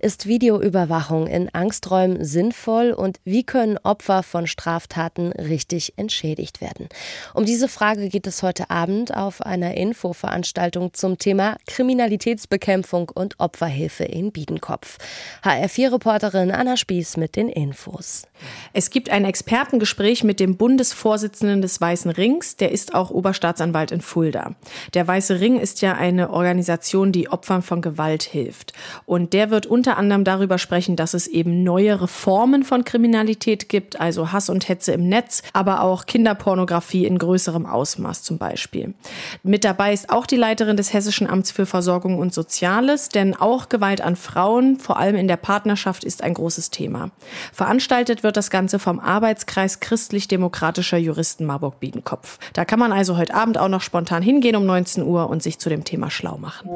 Ist Videoüberwachung in Angsträumen sinnvoll und wie können Opfer von Straftaten richtig entschädigt werden? Um diese Frage geht es heute Abend auf einer Infoveranstaltung zum Thema Kriminalitätsbekämpfung und Opferhilfe in Biedenkopf. HR4-Reporterin Anna Spieß mit den Infos. Es gibt ein Expertengespräch mit dem Bundesvorsitzenden des Weißen Rings, der ist auch Oberstaatsanwalt in Fulda. Der Weiße Ring ist ja eine Organisation, die Opfern von Gewalt hilft. Und der wird unter unter anderem darüber sprechen, dass es eben neuere Formen von Kriminalität gibt, also Hass und Hetze im Netz, aber auch Kinderpornografie in größerem Ausmaß zum Beispiel. Mit dabei ist auch die Leiterin des Hessischen Amts für Versorgung und Soziales, denn auch Gewalt an Frauen, vor allem in der Partnerschaft, ist ein großes Thema. Veranstaltet wird das Ganze vom Arbeitskreis christlich-demokratischer Juristen Marburg-Biedenkopf. Da kann man also heute Abend auch noch spontan hingehen um 19 Uhr und sich zu dem Thema schlau machen.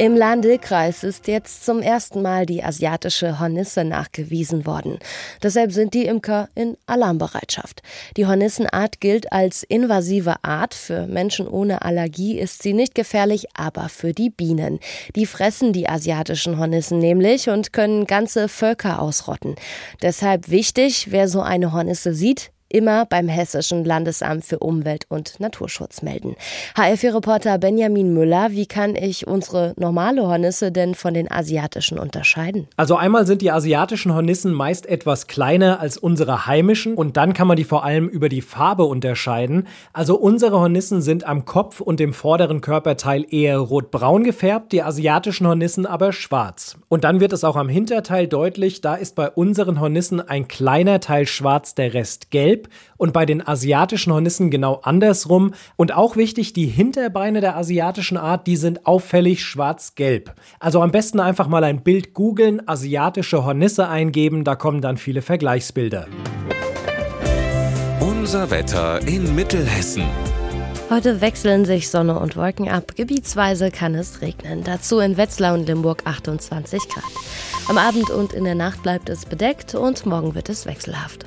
Im Lahn-Dill-Kreis ist jetzt zum ersten Mal die asiatische Hornisse nachgewiesen worden. Deshalb sind die Imker in Alarmbereitschaft. Die Hornissenart gilt als invasive Art. Für Menschen ohne Allergie ist sie nicht gefährlich, aber für die Bienen. Die fressen die asiatischen Hornissen nämlich und können ganze Völker ausrotten. Deshalb wichtig, wer so eine Hornisse sieht, immer beim Hessischen Landesamt für Umwelt und Naturschutz melden. HF-Reporter Benjamin Müller, wie kann ich unsere normale Hornisse denn von den asiatischen unterscheiden? Also einmal sind die asiatischen Hornissen meist etwas kleiner als unsere heimischen und dann kann man die vor allem über die Farbe unterscheiden. Also unsere Hornissen sind am Kopf und dem vorderen Körperteil eher rotbraun gefärbt, die asiatischen Hornissen aber schwarz. Und dann wird es auch am Hinterteil deutlich, da ist bei unseren Hornissen ein kleiner Teil schwarz, der Rest gelb gelb und bei den asiatischen Hornissen genau andersrum. Und auch wichtig, die Hinterbeine der asiatischen Art, die sind auffällig schwarz-gelb. Also am besten einfach mal ein Bild googeln, asiatische Hornisse eingeben, da kommen dann viele Vergleichsbilder. Unser Wetter in Mittelhessen. Heute wechseln sich Sonne und Wolken ab. Gebietsweise kann es regnen. Dazu in Wetzlar und Limburg 28 Grad. Am Abend und in der Nacht bleibt es bedeckt und morgen wird es wechselhaft.